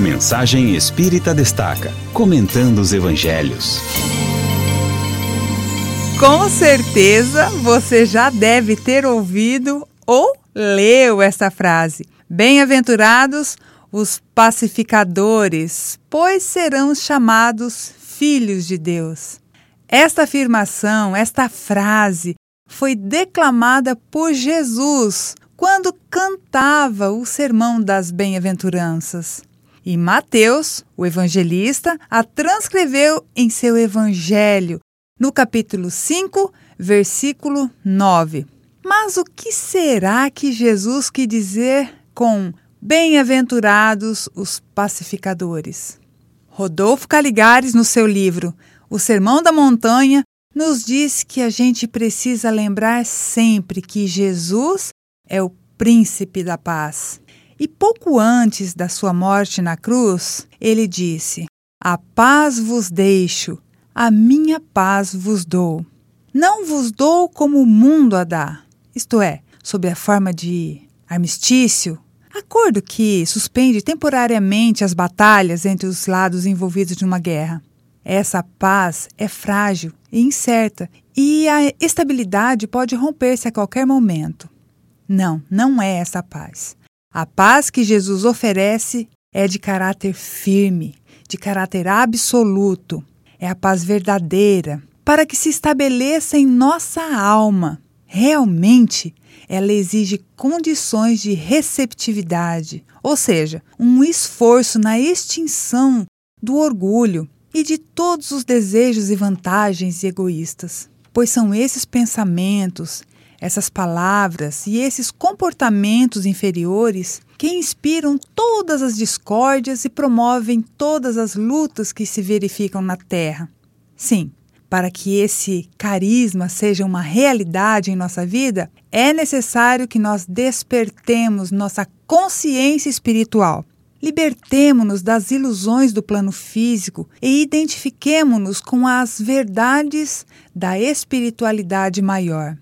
Mensagem Espírita Destaca comentando os evangelhos. Com certeza você já deve ter ouvido ou leu essa frase. Bem-aventurados os pacificadores, pois serão chamados filhos de Deus. Esta afirmação, esta frase, foi declamada por Jesus quando cantava o Sermão das Bem-aventuranças. E Mateus, o evangelista, a transcreveu em seu evangelho, no capítulo 5, versículo 9. Mas o que será que Jesus quis dizer com bem-aventurados os pacificadores? Rodolfo Caligares, no seu livro O Sermão da Montanha, nos diz que a gente precisa lembrar sempre que Jesus é o príncipe da paz. E pouco antes da sua morte na cruz, ele disse: A paz vos deixo, a minha paz vos dou. Não vos dou como o mundo a dá, isto é, sob a forma de armistício, acordo que suspende temporariamente as batalhas entre os lados envolvidos numa guerra. Essa paz é frágil e incerta e a estabilidade pode romper-se a qualquer momento. Não, não é essa paz. A paz que Jesus oferece é de caráter firme, de caráter absoluto. É a paz verdadeira, para que se estabeleça em nossa alma. Realmente, ela exige condições de receptividade, ou seja, um esforço na extinção do orgulho, e de todos os desejos e vantagens egoístas, pois são esses pensamentos, essas palavras e esses comportamentos inferiores que inspiram todas as discórdias e promovem todas as lutas que se verificam na Terra. Sim, para que esse carisma seja uma realidade em nossa vida, é necessário que nós despertemos nossa consciência espiritual Libertemo-nos das ilusões do plano físico e identifiquemo-nos com as verdades da espiritualidade maior.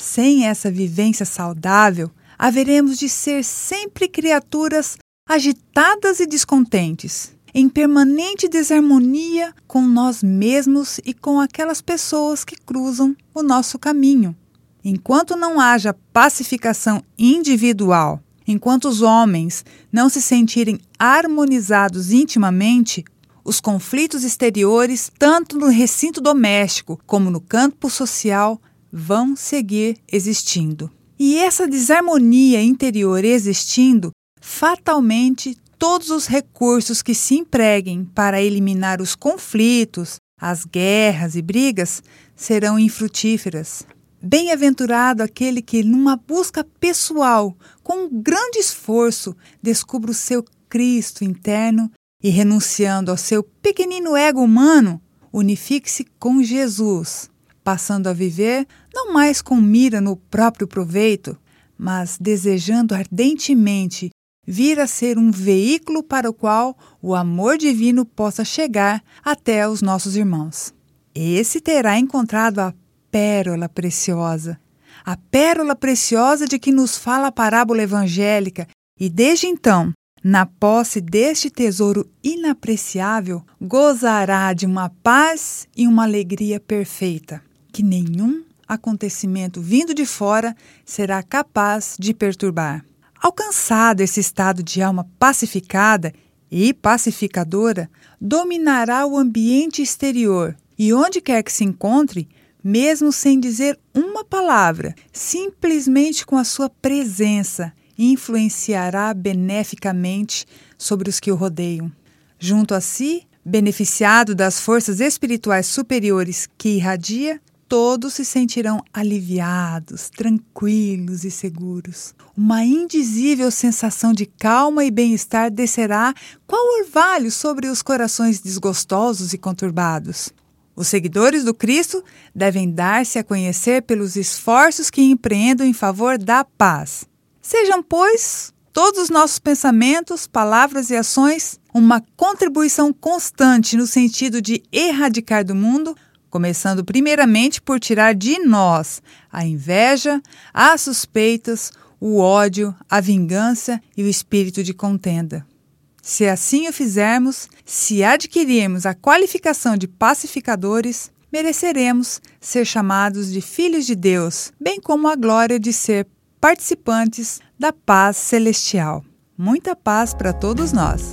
Sem essa vivência saudável, haveremos de ser sempre criaturas agitadas e descontentes, em permanente desarmonia com nós mesmos e com aquelas pessoas que cruzam o nosso caminho. Enquanto não haja pacificação individual Enquanto os homens não se sentirem harmonizados intimamente, os conflitos exteriores, tanto no recinto doméstico como no campo social, vão seguir existindo. E essa desarmonia interior existindo, fatalmente todos os recursos que se empreguem para eliminar os conflitos, as guerras e brigas serão infrutíferas. Bem-aventurado aquele que, numa busca pessoal, com um grande esforço, descubra o seu Cristo interno e, renunciando ao seu pequenino ego humano, unifique-se com Jesus, passando a viver não mais com mira no próprio proveito, mas desejando ardentemente vir a ser um veículo para o qual o amor divino possa chegar até os nossos irmãos. Esse terá encontrado a pérola preciosa. A pérola preciosa de que nos fala a parábola evangélica, e desde então, na posse deste tesouro inapreciável, gozará de uma paz e uma alegria perfeita, que nenhum acontecimento vindo de fora será capaz de perturbar. Alcançado esse estado de alma pacificada e pacificadora, dominará o ambiente exterior e onde quer que se encontre, mesmo sem dizer uma palavra, simplesmente com a sua presença, influenciará beneficamente sobre os que o rodeiam. Junto a si, beneficiado das forças espirituais superiores que irradia, todos se sentirão aliviados, tranquilos e seguros. Uma indizível sensação de calma e bem-estar descerá qual orvalho sobre os corações desgostosos e conturbados. Os seguidores do Cristo devem dar-se a conhecer pelos esforços que empreendam em favor da paz. Sejam, pois, todos os nossos pensamentos, palavras e ações uma contribuição constante no sentido de erradicar do mundo, começando primeiramente por tirar de nós a inveja, as suspeitas, o ódio, a vingança e o espírito de contenda. Se assim o fizermos, se adquirirmos a qualificação de pacificadores, mereceremos ser chamados de filhos de Deus, bem como a glória de ser participantes da paz celestial. Muita paz para todos nós.